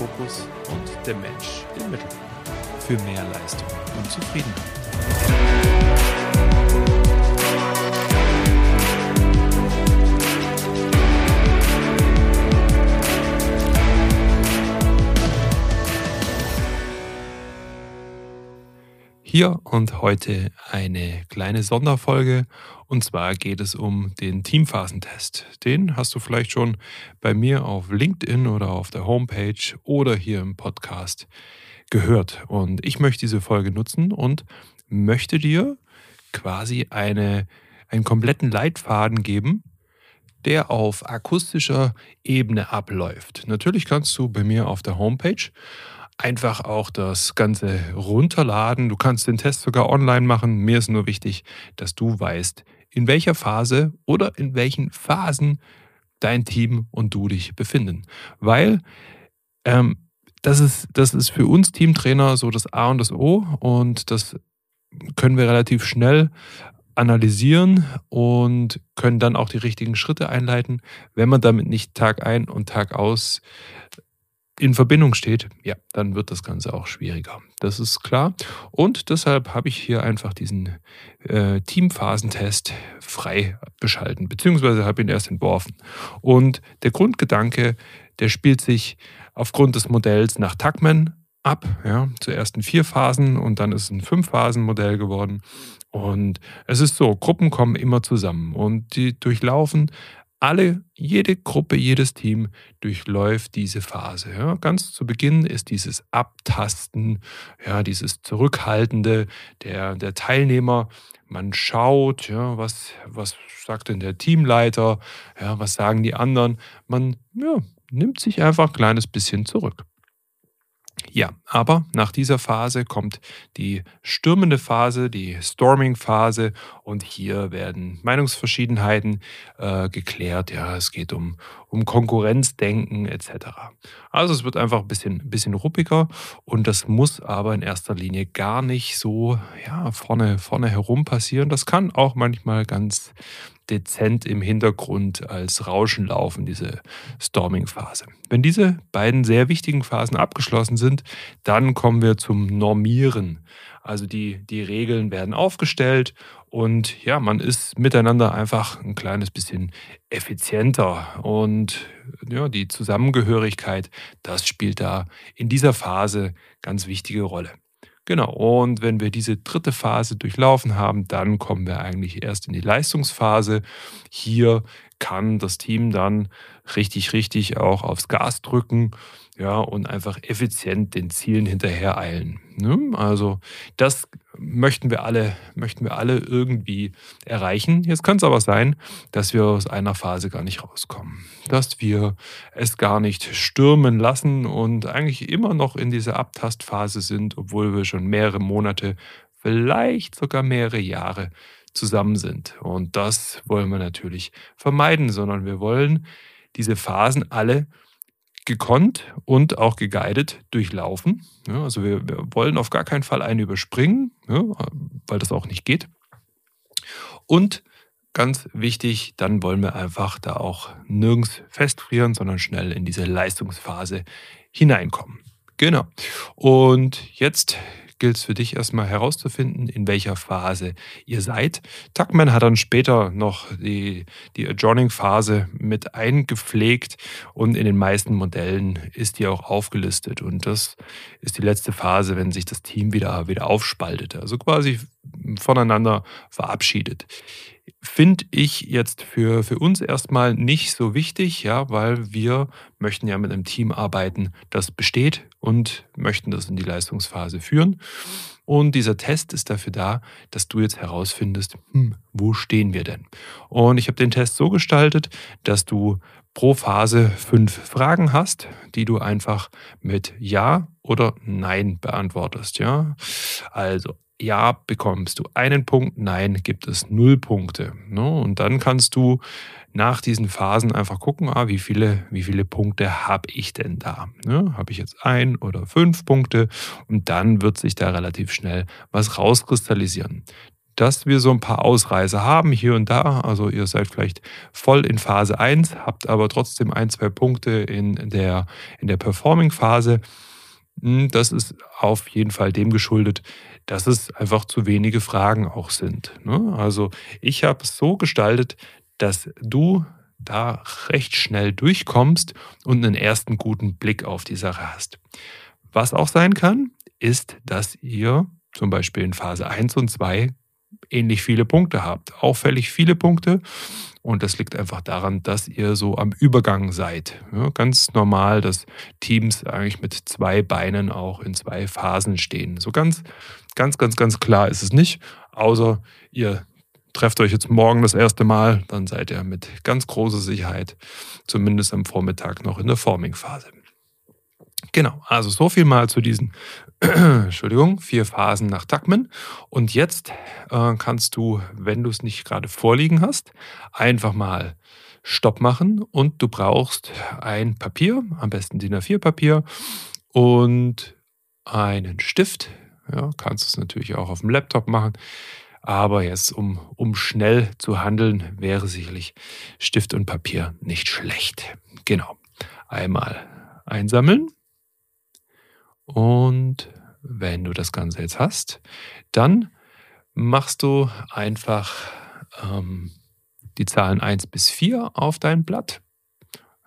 Fokus und der Mensch im Mittelpunkt für mehr Leistung und Zufriedenheit. Hier und heute eine kleine Sonderfolge. Und zwar geht es um den Teamphasentest. Den hast du vielleicht schon bei mir auf LinkedIn oder auf der Homepage oder hier im Podcast gehört. Und ich möchte diese Folge nutzen und möchte dir quasi eine, einen kompletten Leitfaden geben, der auf akustischer Ebene abläuft. Natürlich kannst du bei mir auf der Homepage einfach auch das Ganze runterladen. Du kannst den Test sogar online machen. Mir ist nur wichtig, dass du weißt, in welcher Phase oder in welchen Phasen dein Team und du dich befinden. Weil ähm, das, ist, das ist für uns Teamtrainer so das A und das O und das können wir relativ schnell analysieren und können dann auch die richtigen Schritte einleiten, wenn man damit nicht Tag ein und Tag aus in Verbindung steht, ja, dann wird das Ganze auch schwieriger. Das ist klar. Und deshalb habe ich hier einfach diesen äh, Teamphasentest frei beschalten, beziehungsweise habe ihn erst entworfen. Und der Grundgedanke, der spielt sich aufgrund des Modells nach Tuckman ab. Ja, zuerst in vier Phasen und dann ist es ein Fünf-Phasen-Modell geworden. Und es ist so, Gruppen kommen immer zusammen und die durchlaufen alle, jede Gruppe, jedes Team durchläuft diese Phase. Ja. Ganz zu Beginn ist dieses Abtasten, ja, dieses Zurückhaltende der, der Teilnehmer. Man schaut, ja, was, was sagt denn der Teamleiter, ja, was sagen die anderen. Man ja, nimmt sich einfach ein kleines bisschen zurück. Ja, aber nach dieser Phase kommt die stürmende Phase, die Storming-Phase und hier werden Meinungsverschiedenheiten äh, geklärt. Ja, es geht um, um Konkurrenzdenken etc. Also es wird einfach ein bisschen, bisschen ruppiger und das muss aber in erster Linie gar nicht so ja, vorne, vorne herum passieren. Das kann auch manchmal ganz dezent im Hintergrund als Rauschen laufen, diese Storming-Phase. Wenn diese beiden sehr wichtigen Phasen abgeschlossen sind, dann kommen wir zum Normieren. Also die, die Regeln werden aufgestellt und ja, man ist miteinander einfach ein kleines bisschen effizienter. Und ja, die Zusammengehörigkeit, das spielt da in dieser Phase ganz wichtige Rolle. Genau, und wenn wir diese dritte Phase durchlaufen haben, dann kommen wir eigentlich erst in die Leistungsphase. Hier kann das Team dann richtig, richtig auch aufs Gas drücken ja, und einfach effizient den Zielen hinterher eilen. Ne? Also das möchten wir alle, möchten wir alle irgendwie erreichen. Jetzt kann es aber sein, dass wir aus einer Phase gar nicht rauskommen, dass wir es gar nicht stürmen lassen und eigentlich immer noch in dieser Abtastphase sind, obwohl wir schon mehrere Monate, vielleicht sogar mehrere Jahre zusammen sind. Und das wollen wir natürlich vermeiden, sondern wir wollen diese Phasen alle gekonnt und auch geguided durchlaufen. Ja, also wir, wir, wollen auf gar keinen Fall eine überspringen, ja, weil das auch nicht geht. Und ganz wichtig, dann wollen wir einfach da auch nirgends festfrieren, sondern schnell in diese Leistungsphase hineinkommen. Genau. Und jetzt gilt es für dich erstmal herauszufinden, in welcher Phase ihr seid. Tuckman hat dann später noch die, die Adjourning-Phase mit eingepflegt und in den meisten Modellen ist die auch aufgelistet. Und das ist die letzte Phase, wenn sich das Team wieder, wieder aufspaltet, also quasi voneinander verabschiedet finde ich jetzt für, für uns erstmal nicht so wichtig, ja, weil wir möchten ja mit einem Team arbeiten, das besteht und möchten das in die Leistungsphase führen. Und dieser Test ist dafür da, dass du jetzt herausfindest, hm, wo stehen wir denn? Und ich habe den Test so gestaltet, dass du pro Phase fünf Fragen hast, die du einfach mit Ja oder Nein beantwortest. Ja, also ja, bekommst du einen Punkt, nein, gibt es null Punkte. Ne? Und dann kannst du nach diesen Phasen einfach gucken, ah, wie, viele, wie viele Punkte habe ich denn da? Ne? Habe ich jetzt ein oder fünf Punkte? Und dann wird sich da relativ schnell was rauskristallisieren. dass wir so ein paar Ausreißer haben hier und da. Also ihr seid vielleicht voll in Phase 1, habt aber trotzdem ein, zwei Punkte in der, in der Performing-Phase. Hm, das ist auf jeden Fall dem geschuldet, dass es einfach zu wenige Fragen auch sind. Ne? Also ich habe es so gestaltet, dass du da recht schnell durchkommst und einen ersten guten Blick auf die Sache hast. Was auch sein kann, ist, dass ihr zum Beispiel in Phase 1 und 2 ähnlich viele Punkte habt. Auffällig viele Punkte. Und das liegt einfach daran, dass ihr so am Übergang seid. Ja, ganz normal, dass Teams eigentlich mit zwei Beinen auch in zwei Phasen stehen. So ganz, ganz, ganz, ganz klar ist es nicht. Außer ihr trefft euch jetzt morgen das erste Mal, dann seid ihr mit ganz großer Sicherheit zumindest am Vormittag noch in der Forming-Phase. Genau, also so viel mal zu diesen Entschuldigung, vier Phasen nach Tuckman. Und jetzt äh, kannst du, wenn du es nicht gerade vorliegen hast, einfach mal Stopp machen und du brauchst ein Papier, am besten DIN A4-Papier und einen Stift. Ja, kannst es natürlich auch auf dem Laptop machen. Aber jetzt, um, um schnell zu handeln, wäre sicherlich Stift und Papier nicht schlecht. Genau. Einmal einsammeln. Und wenn du das Ganze jetzt hast, dann machst du einfach ähm, die Zahlen 1 bis 4 auf dein Blatt.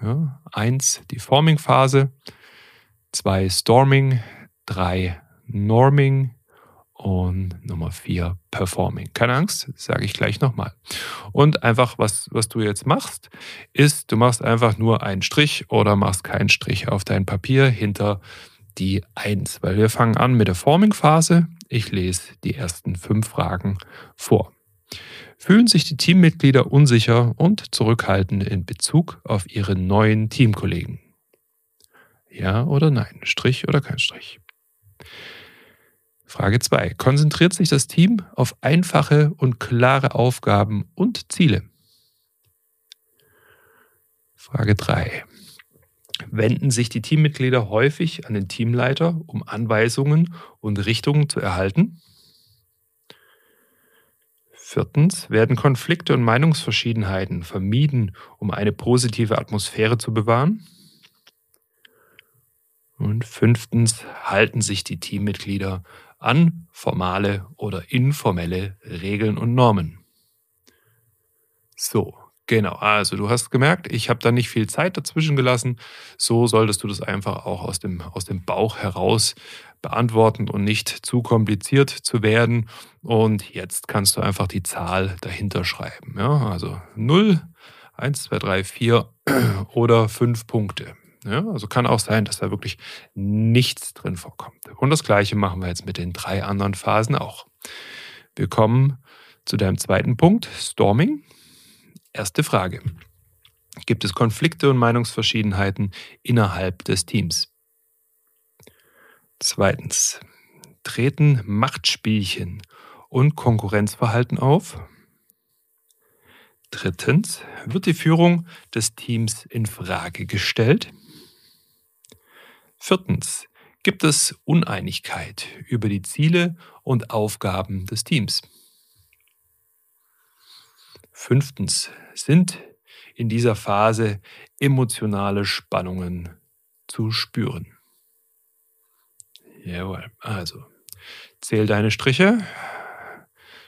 Ja, 1 die Forming-Phase, 2 Storming, 3 Norming und Nummer 4 Performing. Keine Angst, sage ich gleich nochmal. Und einfach, was, was du jetzt machst, ist, du machst einfach nur einen Strich oder machst keinen Strich auf dein Papier hinter die 1, weil wir fangen an mit der Forming-Phase. Ich lese die ersten fünf Fragen vor. Fühlen sich die Teammitglieder unsicher und zurückhaltend in Bezug auf ihre neuen Teamkollegen? Ja oder nein? Strich oder kein Strich? Frage 2. Konzentriert sich das Team auf einfache und klare Aufgaben und Ziele? Frage 3 wenden sich die Teammitglieder häufig an den Teamleiter, um Anweisungen und Richtungen zu erhalten. Viertens, werden Konflikte und Meinungsverschiedenheiten vermieden, um eine positive Atmosphäre zu bewahren. Und fünftens, halten sich die Teammitglieder an formale oder informelle Regeln und Normen. So, Genau, also du hast gemerkt, ich habe da nicht viel Zeit dazwischen gelassen. So solltest du das einfach auch aus dem, aus dem Bauch heraus beantworten und nicht zu kompliziert zu werden. Und jetzt kannst du einfach die Zahl dahinter schreiben. Ja, also 0, 1, 2, 3, 4 oder 5 Punkte. Ja, also kann auch sein, dass da wirklich nichts drin vorkommt. Und das gleiche machen wir jetzt mit den drei anderen Phasen auch. Wir kommen zu deinem zweiten Punkt, Storming. Erste Frage. Gibt es Konflikte und Meinungsverschiedenheiten innerhalb des Teams? Zweitens. Treten Machtspielchen und Konkurrenzverhalten auf? Drittens. Wird die Führung des Teams in Frage gestellt? Viertens. Gibt es Uneinigkeit über die Ziele und Aufgaben des Teams? Fünftens sind in dieser Phase emotionale Spannungen zu spüren. Jawohl, also zähl deine Striche,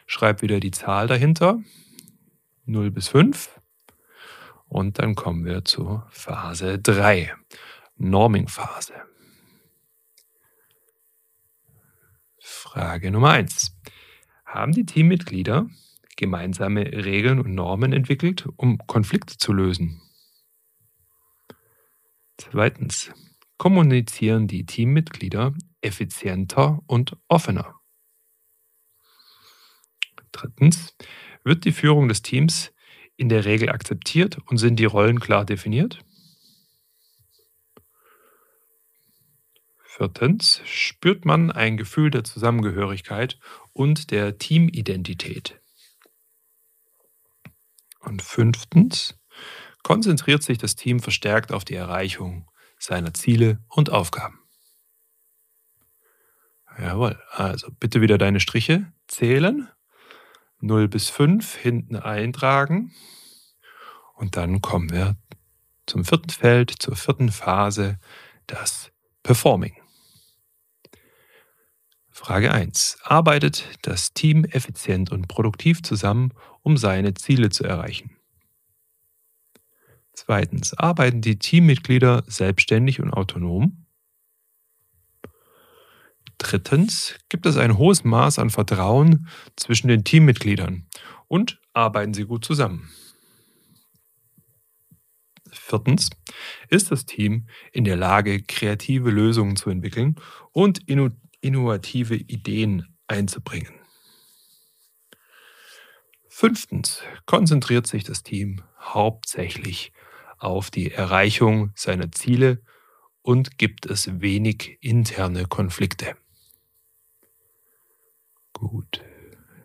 schreib wieder die Zahl dahinter, 0 bis 5 und dann kommen wir zu Phase 3, Norming-Phase. Frage Nummer 1. Haben die Teammitglieder gemeinsame Regeln und Normen entwickelt, um Konflikte zu lösen. Zweitens. Kommunizieren die Teammitglieder effizienter und offener. Drittens. Wird die Führung des Teams in der Regel akzeptiert und sind die Rollen klar definiert? Viertens. Spürt man ein Gefühl der Zusammengehörigkeit und der Teamidentität? Und fünftens, konzentriert sich das Team verstärkt auf die Erreichung seiner Ziele und Aufgaben. Jawohl, also bitte wieder deine Striche zählen. 0 bis 5 hinten eintragen. Und dann kommen wir zum vierten Feld, zur vierten Phase, das Performing. Frage 1. Arbeitet das Team effizient und produktiv zusammen, um seine Ziele zu erreichen? Zweitens. Arbeiten die Teammitglieder selbstständig und autonom? Drittens. Gibt es ein hohes Maß an Vertrauen zwischen den Teammitgliedern und arbeiten sie gut zusammen? Viertens. Ist das Team in der Lage, kreative Lösungen zu entwickeln und innovative Ideen einzubringen. Fünftens konzentriert sich das Team hauptsächlich auf die Erreichung seiner Ziele und gibt es wenig interne Konflikte. Gut,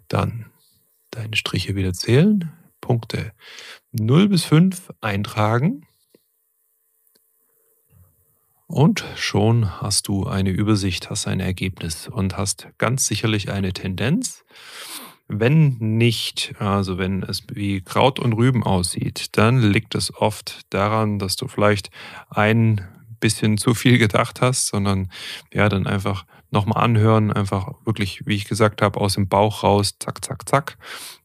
dann deine Striche wieder zählen, Punkte 0 bis 5 eintragen und schon hast du eine Übersicht, hast ein Ergebnis und hast ganz sicherlich eine Tendenz. Wenn nicht, also wenn es wie Kraut und Rüben aussieht, dann liegt es oft daran, dass du vielleicht ein bisschen zu viel gedacht hast, sondern ja, dann einfach nochmal anhören, einfach wirklich, wie ich gesagt habe, aus dem Bauch raus, zack, zack, zack.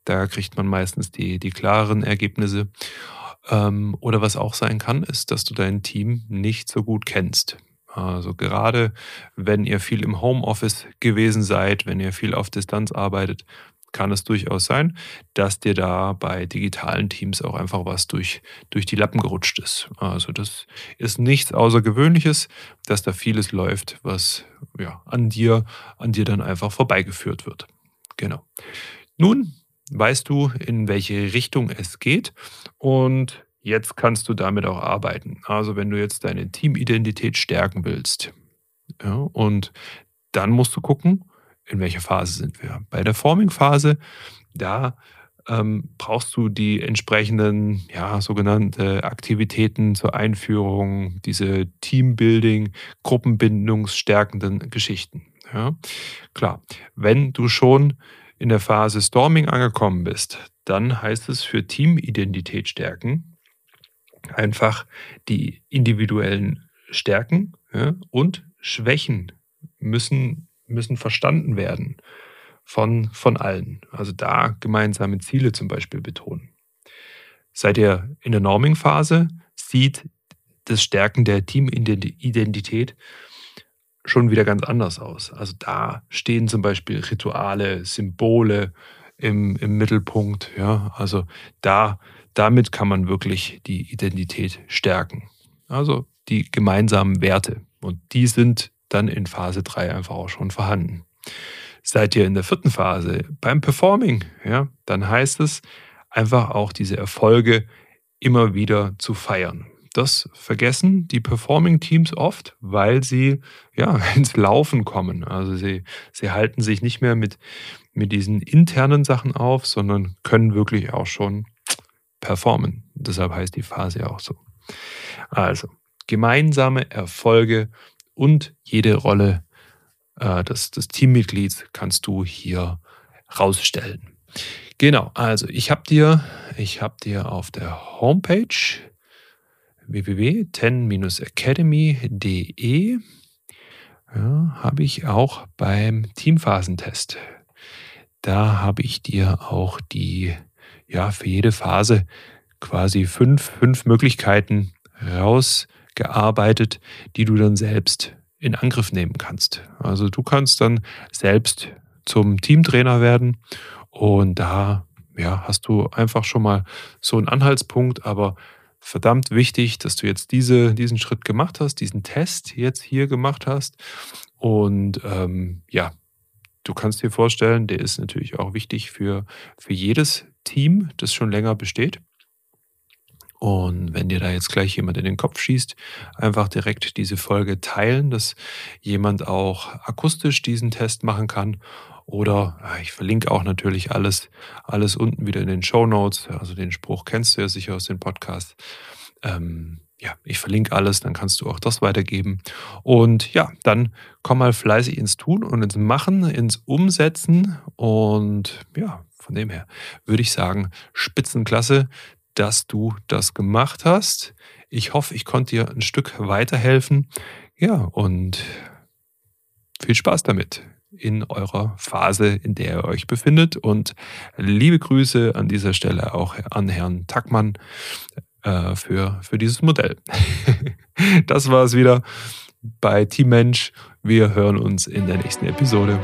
Da kriegt man meistens die, die klaren Ergebnisse. Ähm, oder was auch sein kann, ist, dass du dein Team nicht so gut kennst. Also gerade wenn ihr viel im Homeoffice gewesen seid, wenn ihr viel auf Distanz arbeitet, kann es durchaus sein, dass dir da bei digitalen Teams auch einfach was durch, durch die Lappen gerutscht ist. Also das ist nichts Außergewöhnliches, dass da vieles läuft, was ja, an dir, an dir dann einfach vorbeigeführt wird. Genau. Nun weißt du, in welche Richtung es geht und jetzt kannst du damit auch arbeiten. Also wenn du jetzt deine Teamidentität stärken willst ja, und dann musst du gucken, in welcher Phase sind wir. Bei der Forming-Phase, da ähm, brauchst du die entsprechenden, ja, sogenannte Aktivitäten zur Einführung, diese Teambuilding, Gruppenbindungsstärkenden Geschichten. Ja. Klar, wenn du schon in der Phase Storming angekommen bist, dann heißt es für Teamidentität stärken einfach die individuellen Stärken ja, und Schwächen müssen, müssen verstanden werden von, von allen. Also da gemeinsame Ziele zum Beispiel betonen. Seid ihr in der Norming-Phase, sieht das Stärken der Teamidentität schon wieder ganz anders aus. Also da stehen zum Beispiel Rituale, Symbole im, im Mittelpunkt. Ja, also da, damit kann man wirklich die Identität stärken. Also die gemeinsamen Werte. Und die sind dann in Phase 3 einfach auch schon vorhanden. Seid ihr in der vierten Phase beim Performing, ja, dann heißt es einfach auch diese Erfolge immer wieder zu feiern. Das vergessen die Performing-Teams oft, weil sie ja, ins Laufen kommen. Also sie, sie halten sich nicht mehr mit, mit diesen internen Sachen auf, sondern können wirklich auch schon performen. Deshalb heißt die Phase auch so. Also, gemeinsame Erfolge und jede Rolle äh, des, des Teammitglieds kannst du hier rausstellen. Genau, also ich habe dir, ich habe dir auf der Homepage www.ten-academy.de ja, habe ich auch beim Teamphasentest. Da habe ich dir auch die, ja, für jede Phase quasi fünf, fünf Möglichkeiten rausgearbeitet, die du dann selbst in Angriff nehmen kannst. Also du kannst dann selbst zum Teamtrainer werden und da ja, hast du einfach schon mal so einen Anhaltspunkt, aber verdammt wichtig, dass du jetzt diese, diesen Schritt gemacht hast, diesen Test jetzt hier gemacht hast. Und ähm, ja, du kannst dir vorstellen, der ist natürlich auch wichtig für, für jedes Team, das schon länger besteht. Und wenn dir da jetzt gleich jemand in den Kopf schießt, einfach direkt diese Folge teilen, dass jemand auch akustisch diesen Test machen kann oder ich verlinke auch natürlich alles, alles unten wieder in den Show Notes. Also den Spruch kennst du ja sicher aus dem Podcast. Ähm, ja, ich verlinke alles, dann kannst du auch das weitergeben. Und ja, dann komm mal fleißig ins Tun und ins Machen, ins Umsetzen. Und ja, von dem her würde ich sagen, Spitzenklasse, dass du das gemacht hast. Ich hoffe, ich konnte dir ein Stück weiterhelfen. Ja, und viel Spaß damit in eurer Phase, in der ihr euch befindet. Und liebe Grüße an dieser Stelle auch an Herrn Tackmann äh, für, für dieses Modell. das war es wieder bei Team Mensch. Wir hören uns in der nächsten Episode.